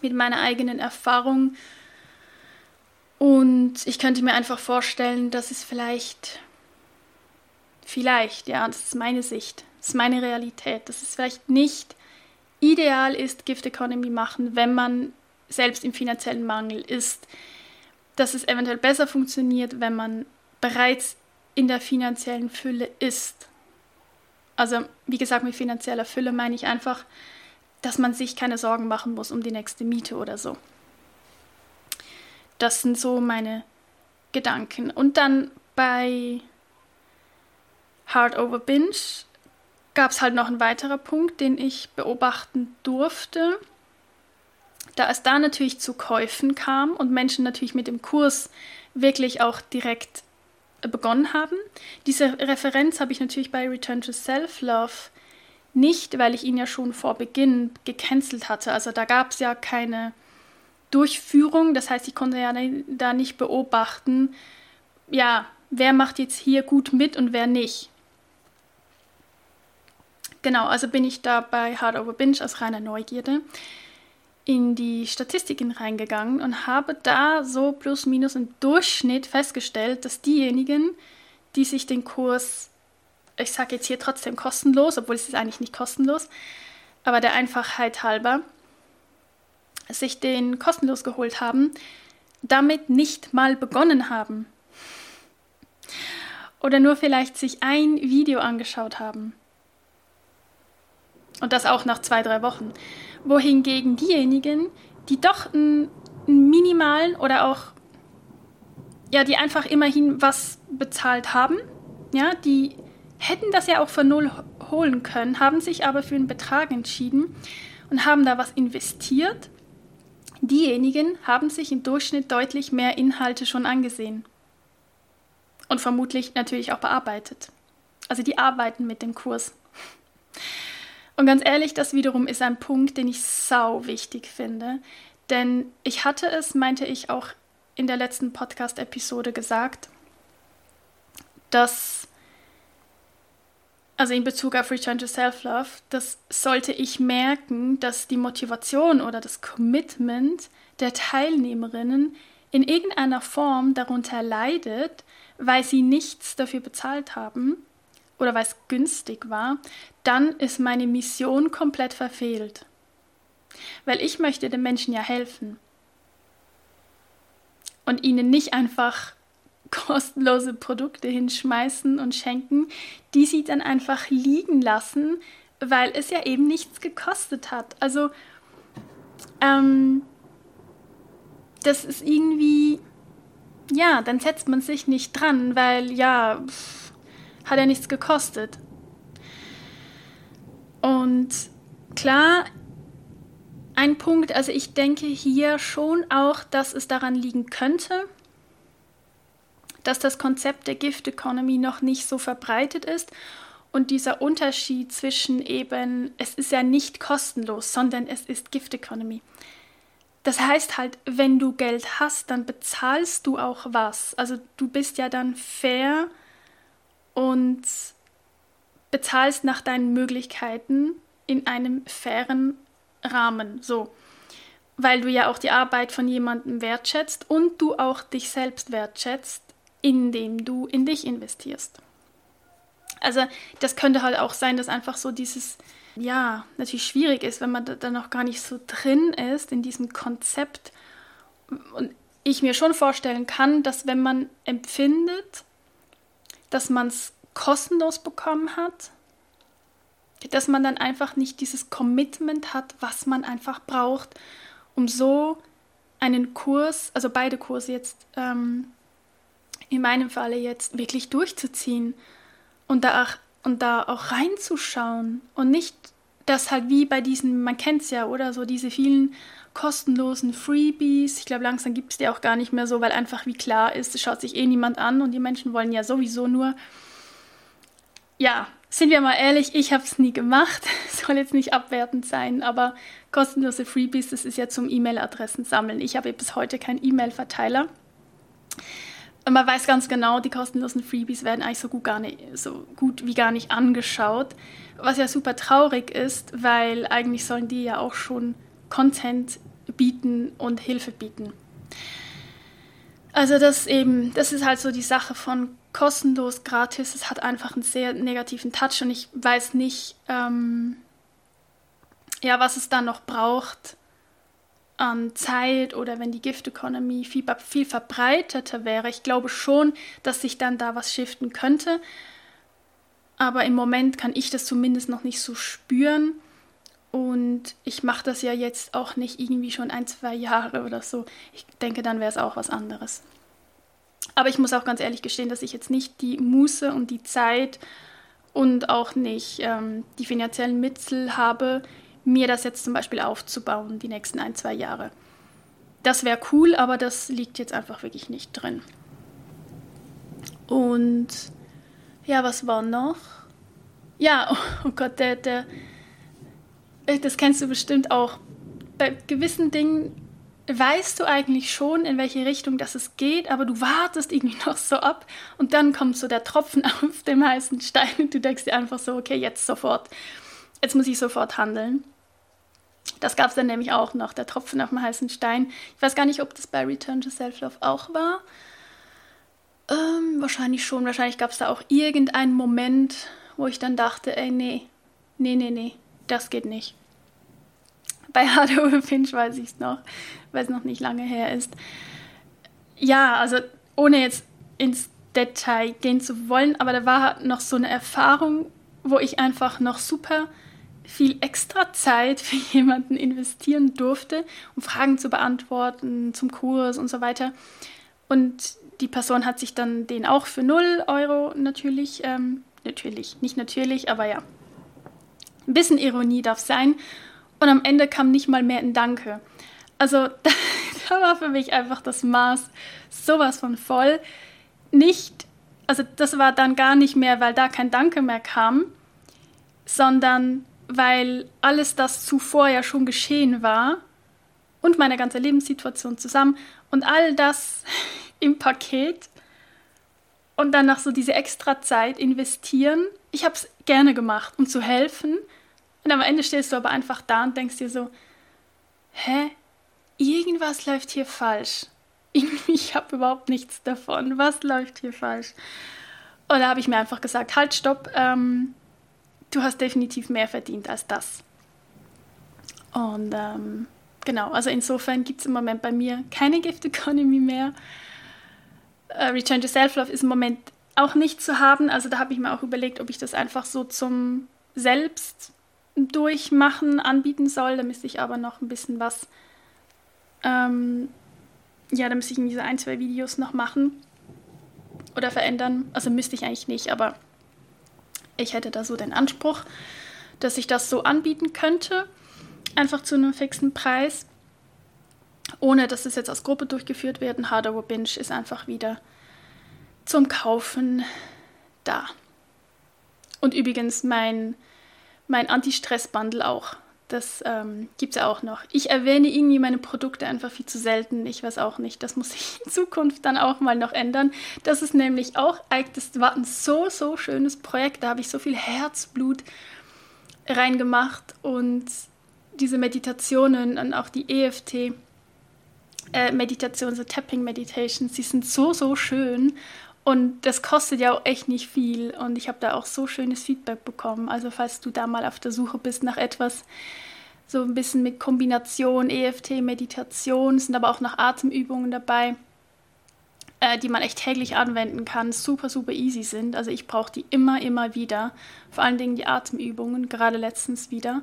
mit meiner eigenen Erfahrung. Und ich könnte mir einfach vorstellen, dass es vielleicht, vielleicht, ja, das ist meine Sicht, das ist meine Realität, dass es vielleicht nicht ideal ist, Gift Economy machen, wenn man selbst im finanziellen Mangel ist dass es eventuell besser funktioniert, wenn man bereits in der finanziellen Fülle ist. Also, wie gesagt, mit finanzieller Fülle meine ich einfach, dass man sich keine Sorgen machen muss um die nächste Miete oder so. Das sind so meine Gedanken. Und dann bei Hard Over Binge gab es halt noch einen weiteren Punkt, den ich beobachten durfte. Da es da natürlich zu Käufen kam und Menschen natürlich mit dem Kurs wirklich auch direkt begonnen haben. Diese Referenz habe ich natürlich bei Return to Self-Love nicht, weil ich ihn ja schon vor Beginn gecancelt hatte. Also da gab es ja keine Durchführung, das heißt, ich konnte ja da nicht beobachten, ja, wer macht jetzt hier gut mit und wer nicht. Genau, also bin ich da bei Hard Over Binge aus reiner Neugierde in die Statistiken reingegangen und habe da so plus minus im Durchschnitt festgestellt, dass diejenigen, die sich den Kurs, ich sage jetzt hier trotzdem kostenlos, obwohl es ist eigentlich nicht kostenlos, aber der Einfachheit halber, sich den kostenlos geholt haben, damit nicht mal begonnen haben. Oder nur vielleicht sich ein Video angeschaut haben. Und das auch nach zwei, drei Wochen wohingegen diejenigen, die doch einen, einen minimalen oder auch, ja, die einfach immerhin was bezahlt haben, ja, die hätten das ja auch von null holen können, haben sich aber für einen Betrag entschieden und haben da was investiert. Diejenigen haben sich im Durchschnitt deutlich mehr Inhalte schon angesehen und vermutlich natürlich auch bearbeitet. Also die arbeiten mit dem Kurs. Und ganz ehrlich, das wiederum ist ein Punkt, den ich sau wichtig finde. Denn ich hatte es, meinte ich auch in der letzten Podcast-Episode gesagt, dass, also in Bezug auf Return to Self-Love, dass sollte ich merken, dass die Motivation oder das Commitment der Teilnehmerinnen in irgendeiner Form darunter leidet, weil sie nichts dafür bezahlt haben, oder weil es günstig war, dann ist meine Mission komplett verfehlt. Weil ich möchte den Menschen ja helfen. Und ihnen nicht einfach kostenlose Produkte hinschmeißen und schenken, die sie dann einfach liegen lassen, weil es ja eben nichts gekostet hat. Also, ähm, das ist irgendwie, ja, dann setzt man sich nicht dran, weil ja, pff, hat ja nichts gekostet. Und klar, ein Punkt, also ich denke hier schon auch, dass es daran liegen könnte, dass das Konzept der Gift Economy noch nicht so verbreitet ist und dieser Unterschied zwischen eben, es ist ja nicht kostenlos, sondern es ist Gift Economy. Das heißt halt, wenn du Geld hast, dann bezahlst du auch was. Also du bist ja dann fair und bezahlst nach deinen Möglichkeiten in einem fairen Rahmen. So. Weil du ja auch die Arbeit von jemandem wertschätzt und du auch dich selbst wertschätzt, indem du in dich investierst. Also, das könnte halt auch sein, dass einfach so dieses, ja, natürlich schwierig ist, wenn man da noch gar nicht so drin ist in diesem Konzept. Und ich mir schon vorstellen kann, dass wenn man empfindet, dass man es kostenlos bekommen hat, dass man dann einfach nicht dieses Commitment hat, was man einfach braucht, um so einen Kurs, also beide Kurse jetzt ähm, in meinem Falle jetzt wirklich durchzuziehen und da auch, und da auch reinzuschauen und nicht das halt wie bei diesen, man kennt es ja, oder so diese vielen kostenlosen Freebies. Ich glaube, langsam gibt es die auch gar nicht mehr so, weil einfach wie klar ist, es schaut sich eh niemand an und die Menschen wollen ja sowieso nur. Ja, sind wir mal ehrlich, ich habe es nie gemacht. Soll jetzt nicht abwertend sein, aber kostenlose Freebies, das ist ja zum E-Mail-Adressen sammeln. Ich habe bis heute keinen E-Mail-Verteiler. Und man weiß ganz genau, die kostenlosen Freebies werden eigentlich so gut, gar nicht, so gut wie gar nicht angeschaut. Was ja super traurig ist, weil eigentlich sollen die ja auch schon Content bieten und Hilfe bieten. Also das eben, das ist halt so die Sache von kostenlos, gratis. Es hat einfach einen sehr negativen Touch und ich weiß nicht, ähm, ja, was es dann noch braucht, an Zeit oder wenn die Gift Economy viel, viel verbreiteter wäre. Ich glaube schon, dass sich dann da was shiften könnte. Aber im Moment kann ich das zumindest noch nicht so spüren. Und ich mache das ja jetzt auch nicht irgendwie schon ein, zwei Jahre oder so. Ich denke, dann wäre es auch was anderes. Aber ich muss auch ganz ehrlich gestehen, dass ich jetzt nicht die Muße und die Zeit und auch nicht ähm, die finanziellen Mittel habe, mir das jetzt zum Beispiel aufzubauen, die nächsten ein, zwei Jahre. Das wäre cool, aber das liegt jetzt einfach wirklich nicht drin. Und ja, was war noch? Ja, oh Gott, der, der, das kennst du bestimmt auch. Bei gewissen Dingen weißt du eigentlich schon, in welche Richtung das es geht, aber du wartest irgendwie noch so ab und dann kommt so der Tropfen auf dem heißen Stein und du denkst dir einfach so, okay, jetzt sofort jetzt muss ich sofort handeln. Das gab es dann nämlich auch noch, der Tropfen auf dem heißen Stein. Ich weiß gar nicht, ob das bei Return to Self-Love auch war. Ähm, wahrscheinlich schon. Wahrscheinlich gab es da auch irgendeinen Moment, wo ich dann dachte, ey, nee, nee, nee, nee, das geht nicht. Bei Hard Over Finch weiß ich es noch, weil es noch nicht lange her ist. Ja, also ohne jetzt ins Detail gehen zu wollen, aber da war noch so eine Erfahrung, wo ich einfach noch super viel extra Zeit für jemanden investieren durfte, um Fragen zu beantworten zum Kurs und so weiter. Und die Person hat sich dann den auch für 0 Euro natürlich, ähm, natürlich, nicht natürlich, aber ja, ein bisschen Ironie darf sein. Und am Ende kam nicht mal mehr ein Danke. Also da, da war für mich einfach das Maß sowas von voll. Nicht, also das war dann gar nicht mehr, weil da kein Danke mehr kam, sondern weil alles das zuvor ja schon geschehen war und meine ganze Lebenssituation zusammen und all das im Paket und dann noch so diese extra Zeit investieren. Ich habe es gerne gemacht, um zu helfen. Und am Ende stehst du aber einfach da und denkst dir so, hä? Irgendwas läuft hier falsch. Ich habe überhaupt nichts davon. Was läuft hier falsch? Und da habe ich mir einfach gesagt, halt, stopp, ähm, du hast definitiv mehr verdient als das. Und ähm, genau, also insofern gibt es im Moment bei mir keine Gift Economy mehr. Uh, Return to Self-Love ist im Moment auch nicht zu haben. Also da habe ich mir auch überlegt, ob ich das einfach so zum Selbst durchmachen anbieten soll. Da müsste ich aber noch ein bisschen was, ähm, ja, da müsste ich diese ein, zwei Videos noch machen oder verändern. Also müsste ich eigentlich nicht, aber ich hätte da so den Anspruch, dass ich das so anbieten könnte, einfach zu einem fixen Preis, ohne dass es jetzt als Gruppe durchgeführt wird. Hardware Binge ist einfach wieder zum Kaufen da. Und übrigens mein, mein Anti-Stress-Bundle auch. Das ähm, gibt es ja auch noch. Ich erwähne irgendwie meine Produkte einfach viel zu selten. Ich weiß auch nicht. Das muss sich in Zukunft dann auch mal noch ändern. Das ist nämlich auch, das war ein so, so schönes Projekt. Da habe ich so viel Herzblut reingemacht und diese Meditationen und auch die EFT. Äh, so Tapping Meditations, die sind so, so schön und das kostet ja auch echt nicht viel. Und ich habe da auch so schönes Feedback bekommen. Also falls du da mal auf der Suche bist nach etwas, so ein bisschen mit Kombination EFT, Meditation, sind aber auch noch Atemübungen dabei, äh, die man echt täglich anwenden kann, super, super easy sind. Also ich brauche die immer, immer wieder. Vor allen Dingen die Atemübungen, gerade letztens wieder.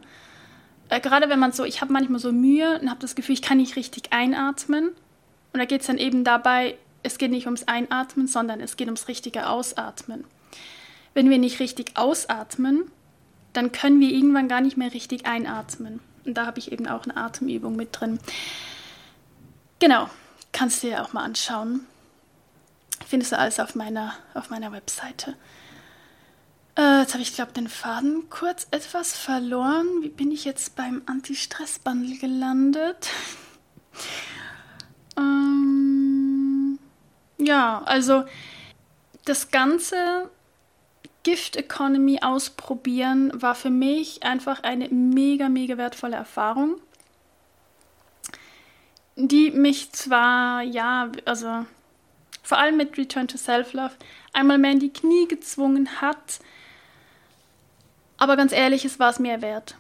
Äh, gerade wenn man so, ich habe manchmal so Mühe und habe das Gefühl, ich kann nicht richtig einatmen. Und da geht es dann eben dabei, es geht nicht ums Einatmen, sondern es geht ums richtige Ausatmen. wenn wir nicht richtig ausatmen, dann können wir irgendwann gar nicht mehr richtig einatmen. Und da habe ich eben auch eine Atemübung mit drin. Genau, kannst du dir auch mal anschauen. Findest du alles auf meiner, auf meiner Webseite. Äh, jetzt habe ich, glaube den Faden kurz etwas verloren. Wie bin ich jetzt beim Anti-Stress-Bundle gelandet? ähm, ja, also das ganze Gift Economy ausprobieren war für mich einfach eine mega, mega wertvolle Erfahrung, die mich zwar, ja, also vor allem mit Return to Self-Love, einmal mehr in die Knie gezwungen hat, aber ganz ehrlich, es war es mir wert.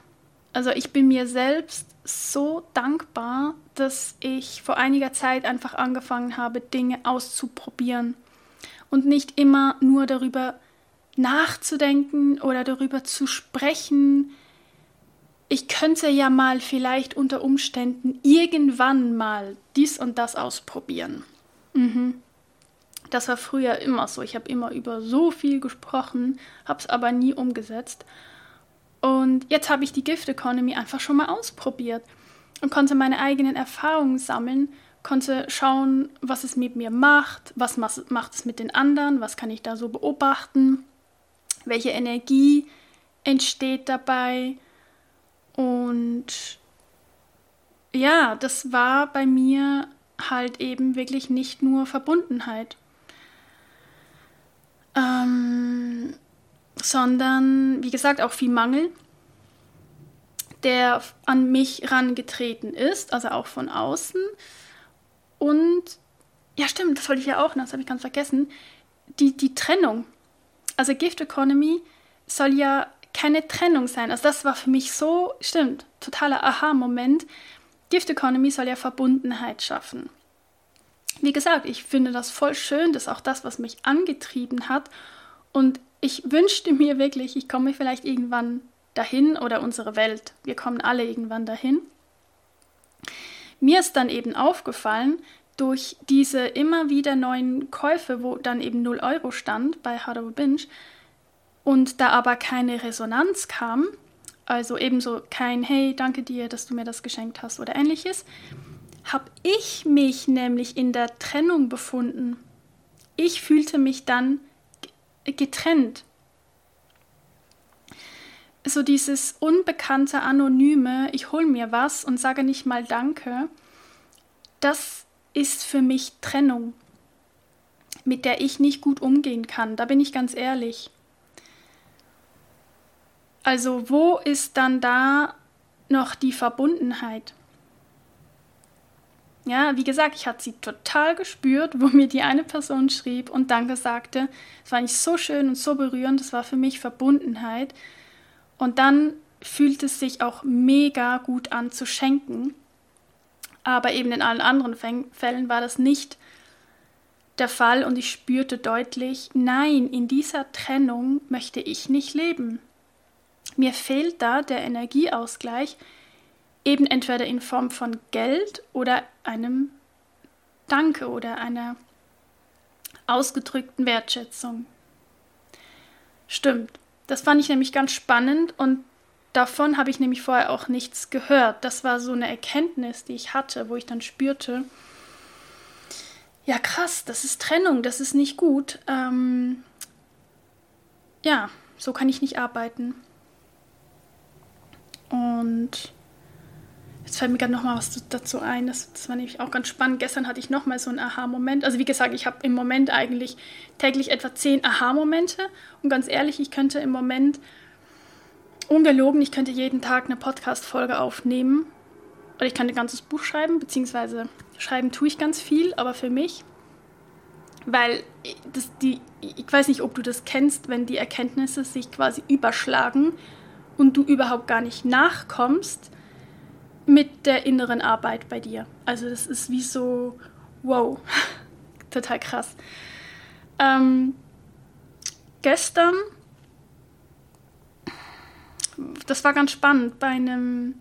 Also ich bin mir selbst so dankbar, dass ich vor einiger Zeit einfach angefangen habe, Dinge auszuprobieren und nicht immer nur darüber nachzudenken oder darüber zu sprechen. Ich könnte ja mal vielleicht unter Umständen irgendwann mal dies und das ausprobieren. Mhm. Das war früher immer so. Ich habe immer über so viel gesprochen, habe es aber nie umgesetzt. Und jetzt habe ich die Gift Economy einfach schon mal ausprobiert und konnte meine eigenen Erfahrungen sammeln, konnte schauen, was es mit mir macht, was macht es mit den anderen, was kann ich da so beobachten welche Energie entsteht dabei. Und ja, das war bei mir halt eben wirklich nicht nur Verbundenheit, ähm, sondern wie gesagt auch viel Mangel, der an mich rangetreten ist, also auch von außen. Und ja, stimmt, das wollte ich ja auch das habe ich ganz vergessen. Die, die Trennung, also Gift Economy soll ja keine Trennung sein. Also das war für mich so, stimmt, totaler Aha-Moment. Gift Economy soll ja Verbundenheit schaffen. Wie gesagt, ich finde das voll schön, das ist auch das, was mich angetrieben hat. Und ich wünschte mir wirklich, ich komme vielleicht irgendwann dahin oder unsere Welt, wir kommen alle irgendwann dahin. Mir ist dann eben aufgefallen, durch diese immer wieder neuen Käufe, wo dann eben 0 Euro stand bei Hard Binge und da aber keine Resonanz kam, also ebenso kein Hey, danke dir, dass du mir das geschenkt hast oder ähnliches, habe ich mich nämlich in der Trennung befunden. Ich fühlte mich dann getrennt. So dieses unbekannte Anonyme, ich hole mir was und sage nicht mal Danke, das ist für mich Trennung, mit der ich nicht gut umgehen kann. Da bin ich ganz ehrlich. Also wo ist dann da noch die Verbundenheit? Ja, wie gesagt, ich hatte sie total gespürt, wo mir die eine Person schrieb und Danke sagte. Es war nicht so schön und so berührend, es war für mich Verbundenheit. Und dann fühlt es sich auch mega gut an zu schenken. Aber eben in allen anderen Fällen war das nicht der Fall und ich spürte deutlich, nein, in dieser Trennung möchte ich nicht leben. Mir fehlt da der Energieausgleich, eben entweder in Form von Geld oder einem Danke oder einer ausgedrückten Wertschätzung. Stimmt. Das fand ich nämlich ganz spannend und davon habe ich nämlich vorher auch nichts gehört. Das war so eine Erkenntnis, die ich hatte, wo ich dann spürte, ja krass, das ist Trennung, das ist nicht gut. Ähm, ja, so kann ich nicht arbeiten. Und jetzt fällt mir gerade noch mal was dazu ein. Das, das war nämlich auch ganz spannend. Gestern hatte ich noch mal so einen Aha-Moment. Also wie gesagt, ich habe im Moment eigentlich täglich etwa zehn Aha-Momente. Und ganz ehrlich, ich könnte im Moment ungelogen, ich könnte jeden Tag eine Podcast-Folge aufnehmen. Oder ich kann ein ganzes Buch schreiben, beziehungsweise schreiben tue ich ganz viel, aber für mich. Weil das, die, ich weiß nicht, ob du das kennst, wenn die Erkenntnisse sich quasi überschlagen und du überhaupt gar nicht nachkommst mit der inneren Arbeit bei dir. Also das ist wie so, wow, total krass. Ähm, gestern das war ganz spannend bei einem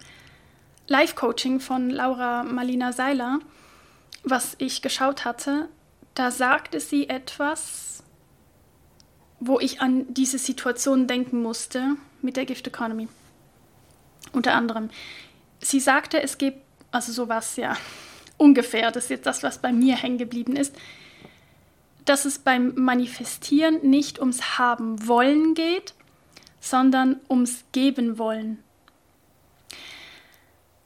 Live-Coaching von Laura Malina Seiler, was ich geschaut hatte. Da sagte sie etwas, wo ich an diese Situation denken musste mit der Gift Economy. Unter anderem. Sie sagte, es gibt, also sowas, ja, ungefähr, das ist jetzt das, was bei mir hängen geblieben ist, dass es beim Manifestieren nicht ums Haben wollen geht, sondern ums Geben wollen.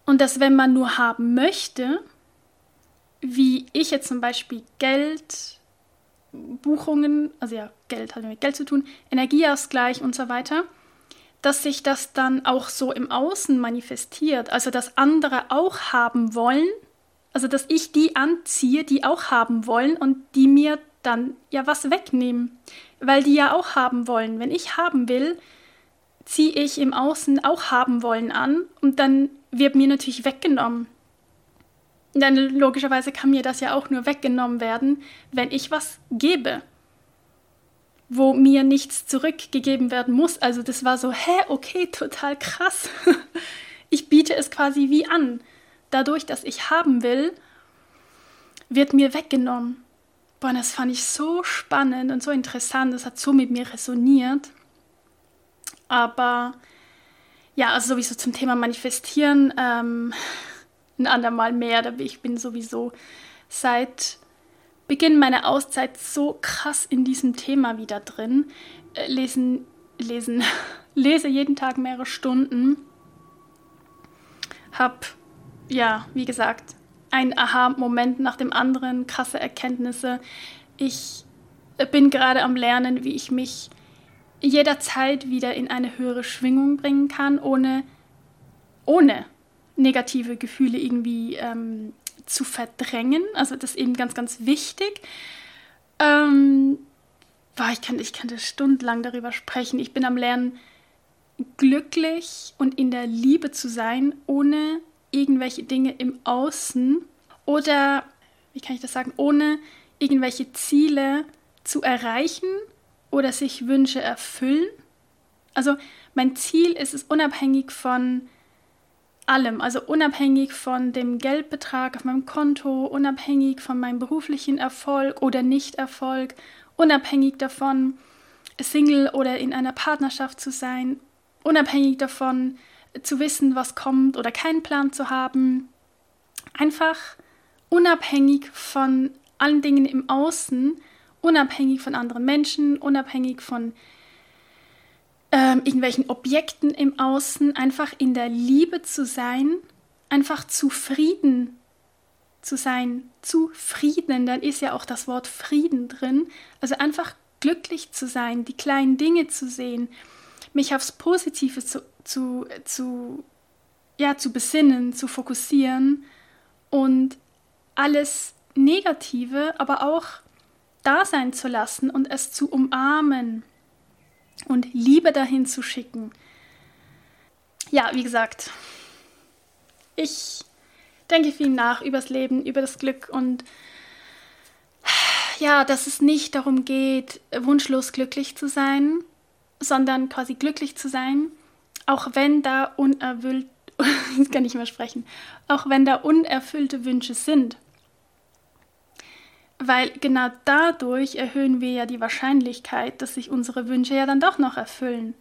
Und dass wenn man nur haben möchte, wie ich jetzt zum Beispiel Geld, Buchungen, also ja, Geld hat mit Geld zu tun, Energieausgleich und so weiter, dass sich das dann auch so im Außen manifestiert, also dass andere auch haben wollen, also dass ich die anziehe, die auch haben wollen und die mir dann ja was wegnehmen, weil die ja auch haben wollen. Wenn ich haben will, ziehe ich im Außen auch haben wollen an und dann wird mir natürlich weggenommen. Denn logischerweise kann mir das ja auch nur weggenommen werden, wenn ich was gebe, wo mir nichts zurückgegeben werden muss. Also das war so, hä, okay, total krass. ich biete es quasi wie an. Dadurch, dass ich haben will, wird mir weggenommen. Boah, das fand ich so spannend und so interessant. Das hat so mit mir resoniert. Aber ja, also sowieso zum Thema Manifestieren ähm, ein andermal mehr. Ich bin sowieso seit Beginn meiner Auszeit so krass in diesem Thema wieder drin. Äh, lesen, lesen, lese jeden Tag mehrere Stunden. Hab, ja, wie gesagt, ein Aha-Moment nach dem anderen, krasse Erkenntnisse. Ich bin gerade am Lernen, wie ich mich jederzeit wieder in eine höhere Schwingung bringen kann, ohne, ohne negative Gefühle irgendwie ähm, zu verdrängen. Also das ist eben ganz, ganz wichtig. Ähm, boah, ich, kann, ich könnte stundenlang darüber sprechen. Ich bin am Lernen, glücklich und in der Liebe zu sein, ohne irgendwelche Dinge im Außen oder, wie kann ich das sagen, ohne irgendwelche Ziele zu erreichen oder sich Wünsche erfüllen. Also mein Ziel ist es unabhängig von allem, also unabhängig von dem Geldbetrag auf meinem Konto, unabhängig von meinem beruflichen Erfolg oder Nichterfolg, unabhängig davon, Single oder in einer Partnerschaft zu sein, unabhängig davon, zu wissen, was kommt oder keinen Plan zu haben. Einfach unabhängig von allen Dingen im Außen, unabhängig von anderen Menschen, unabhängig von ähm, irgendwelchen Objekten im Außen, einfach in der Liebe zu sein, einfach zufrieden zu sein, zufrieden, dann ist ja auch das Wort Frieden drin, also einfach glücklich zu sein, die kleinen Dinge zu sehen, mich aufs Positive zu, zu, zu, ja, zu besinnen, zu fokussieren und alles Negative, aber auch da sein zu lassen und es zu umarmen und Liebe dahin zu schicken. Ja, wie gesagt, ich denke viel nach übers Leben, über das Glück und ja, dass es nicht darum geht, wunschlos glücklich zu sein, sondern quasi glücklich zu sein, auch wenn da unerfüllt, ich kann nicht mehr sprechen, auch wenn da unerfüllte Wünsche sind. Weil genau dadurch erhöhen wir ja die Wahrscheinlichkeit, dass sich unsere Wünsche ja dann doch noch erfüllen.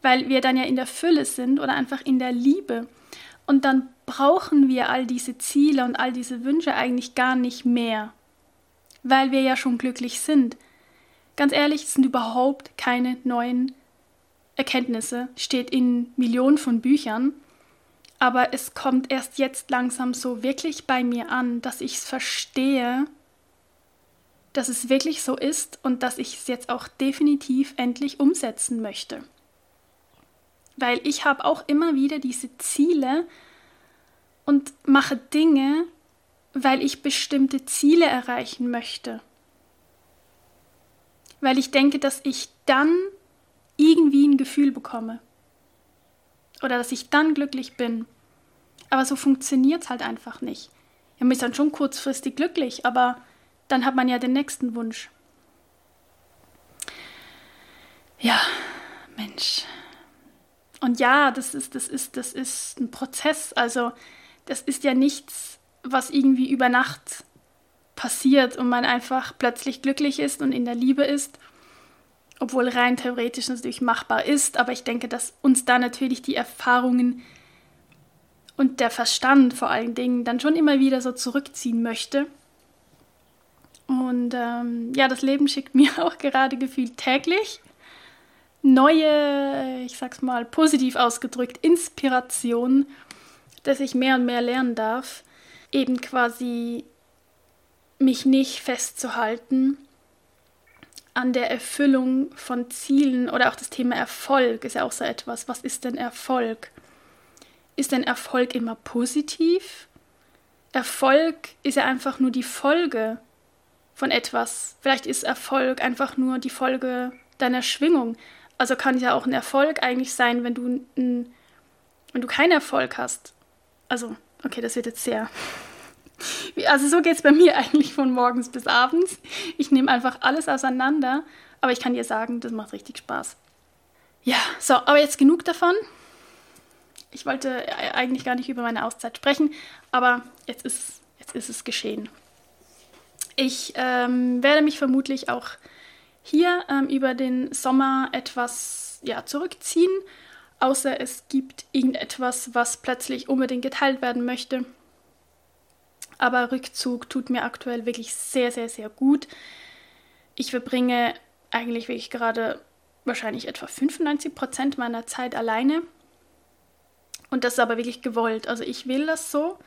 Weil wir dann ja in der Fülle sind oder einfach in der Liebe. Und dann brauchen wir all diese Ziele und all diese Wünsche eigentlich gar nicht mehr. Weil wir ja schon glücklich sind. Ganz ehrlich, es sind überhaupt keine neuen Erkenntnisse, steht in Millionen von Büchern. Aber es kommt erst jetzt langsam so wirklich bei mir an, dass ich es verstehe, dass es wirklich so ist und dass ich es jetzt auch definitiv endlich umsetzen möchte. Weil ich habe auch immer wieder diese Ziele und mache Dinge, weil ich bestimmte Ziele erreichen möchte. Weil ich denke, dass ich dann irgendwie ein Gefühl bekomme. Oder dass ich dann glücklich bin. Aber so funktioniert es halt einfach nicht. Ja, man ist dann schon kurzfristig glücklich, aber dann hat man ja den nächsten Wunsch. Ja, Mensch. Und ja, das ist, das ist, das ist ein Prozess. Also, das ist ja nichts, was irgendwie über Nacht passiert und man einfach plötzlich glücklich ist und in der Liebe ist. obwohl rein theoretisch natürlich machbar ist, aber ich denke, dass uns da natürlich die Erfahrungen und der Verstand vor allen Dingen dann schon immer wieder so zurückziehen möchte. Und ähm, ja, das Leben schickt mir auch gerade gefühlt täglich neue, ich sag's mal positiv ausgedrückt, Inspiration, dass ich mehr und mehr lernen darf, eben quasi mich nicht festzuhalten an der Erfüllung von Zielen oder auch das Thema Erfolg ist ja auch so etwas. Was ist denn Erfolg? Ist denn Erfolg immer positiv? Erfolg ist ja einfach nur die Folge von etwas. Vielleicht ist Erfolg einfach nur die Folge deiner Schwingung. Also kann ja auch ein Erfolg eigentlich sein, wenn du, ein, wenn du keinen Erfolg hast. Also, okay, das wird jetzt sehr. Also so geht es bei mir eigentlich von morgens bis abends. Ich nehme einfach alles auseinander, aber ich kann dir sagen, das macht richtig Spaß. Ja, so, aber jetzt genug davon. Ich wollte eigentlich gar nicht über meine Auszeit sprechen, aber jetzt ist, jetzt ist es geschehen. Ich ähm, werde mich vermutlich auch hier ähm, über den Sommer etwas ja, zurückziehen, außer es gibt irgendetwas, was plötzlich unbedingt geteilt werden möchte. Aber Rückzug tut mir aktuell wirklich sehr, sehr, sehr gut. Ich verbringe eigentlich wirklich gerade wahrscheinlich etwa 95 Prozent meiner Zeit alleine. Und das ist aber wirklich gewollt. Also ich will das so.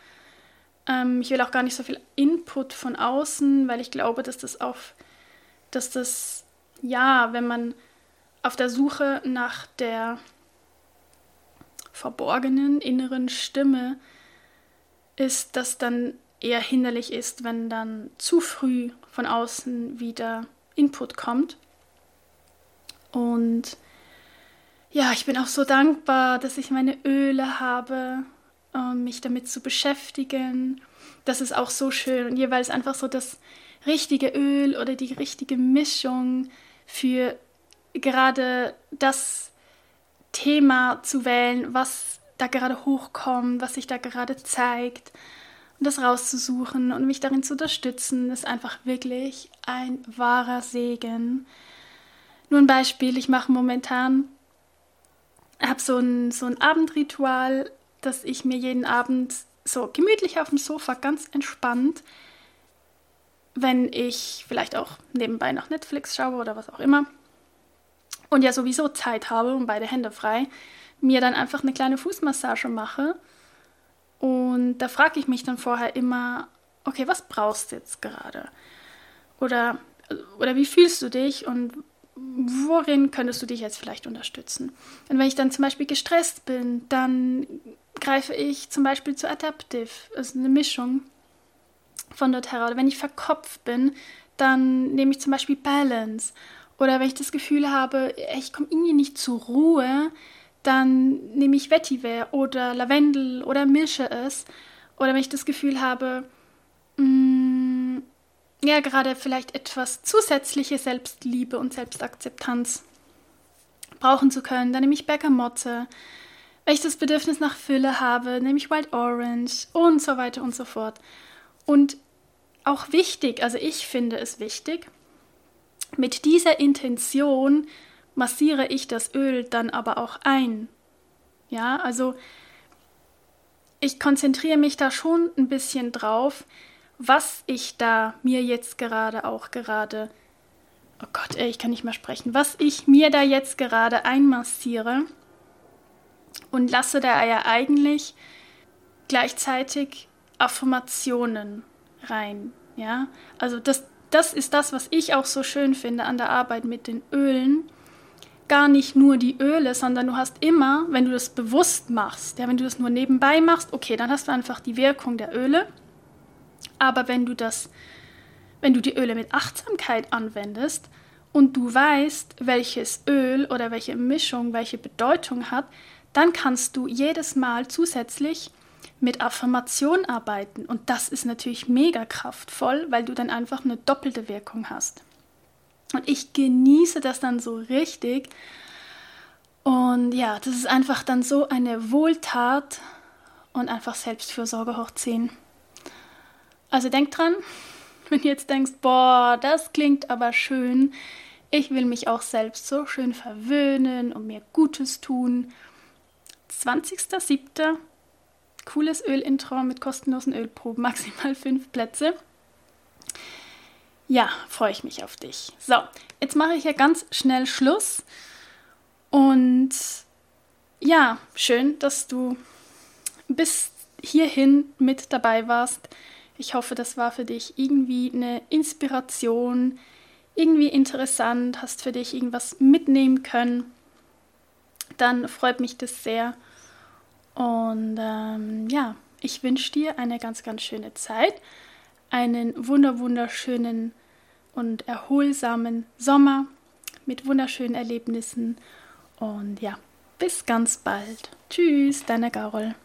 Ähm, ich will auch gar nicht so viel Input von außen, weil ich glaube, dass das auf, dass das ja, wenn man auf der Suche nach der verborgenen inneren Stimme ist, dass dann eher hinderlich ist, wenn dann zu früh von außen wieder Input kommt. Und ja, ich bin auch so dankbar, dass ich meine Öle habe, mich damit zu beschäftigen. Das ist auch so schön und jeweils einfach so das richtige Öl oder die richtige Mischung für gerade das Thema zu wählen, was da gerade hochkommt, was sich da gerade zeigt und das rauszusuchen und mich darin zu unterstützen, ist einfach wirklich ein wahrer Segen. Nur ein Beispiel, ich mache momentan, habe so ein, so ein Abendritual, dass ich mir jeden Abend so gemütlich auf dem Sofa ganz entspannt wenn ich vielleicht auch nebenbei nach Netflix schaue oder was auch immer und ja sowieso Zeit habe und beide Hände frei, mir dann einfach eine kleine Fußmassage mache. Und da frage ich mich dann vorher immer, okay, was brauchst du jetzt gerade? Oder, oder wie fühlst du dich und worin könntest du dich jetzt vielleicht unterstützen? Und wenn ich dann zum Beispiel gestresst bin, dann greife ich zum Beispiel zu Adaptive, das ist eine Mischung von doTERRA. Oder wenn ich verkopft bin, dann nehme ich zum Beispiel Balance. Oder wenn ich das Gefühl habe, ich komme irgendwie nicht zur Ruhe, dann nehme ich Vetiver oder Lavendel oder mische es. Oder wenn ich das Gefühl habe, mh, mm, ja, gerade vielleicht etwas zusätzliche Selbstliebe und Selbstakzeptanz brauchen zu können, dann nehme ich Bergamotte. Wenn ich das Bedürfnis nach Fülle habe, nehme ich Wild Orange und so weiter und so fort. Und auch wichtig, also ich finde es wichtig, mit dieser Intention massiere ich das Öl dann aber auch ein. Ja, also ich konzentriere mich da schon ein bisschen drauf, was ich da mir jetzt gerade auch gerade, oh Gott, ey, ich kann nicht mehr sprechen, was ich mir da jetzt gerade einmassiere und lasse da ja eigentlich gleichzeitig Affirmationen rein. Ja, also das, das ist das, was ich auch so schön finde an der Arbeit mit den Ölen. Gar nicht nur die Öle, sondern du hast immer, wenn du das bewusst machst, ja, wenn du das nur nebenbei machst, okay, dann hast du einfach die Wirkung der Öle. Aber wenn du das, wenn du die Öle mit Achtsamkeit anwendest und du weißt, welches Öl oder welche Mischung welche Bedeutung hat, dann kannst du jedes Mal zusätzlich mit Affirmation arbeiten. Und das ist natürlich mega kraftvoll, weil du dann einfach eine doppelte Wirkung hast. Und ich genieße das dann so richtig. Und ja, das ist einfach dann so eine Wohltat und einfach Selbstfürsorge hoch 10. Also denk dran, wenn du jetzt denkst, boah, das klingt aber schön. Ich will mich auch selbst so schön verwöhnen und mir Gutes tun. 20.07. Cooles Ölintro mit kostenlosen Ölproben, maximal fünf Plätze. Ja, freue ich mich auf dich. So, jetzt mache ich ja ganz schnell Schluss. Und ja, schön, dass du bis hierhin mit dabei warst. Ich hoffe, das war für dich irgendwie eine Inspiration, irgendwie interessant, hast für dich irgendwas mitnehmen können. Dann freut mich das sehr. Und ähm, ja, ich wünsche dir eine ganz, ganz schöne Zeit, einen wunder, wunderschönen und erholsamen Sommer mit wunderschönen Erlebnissen. Und ja, bis ganz bald. Tschüss, deine Carol.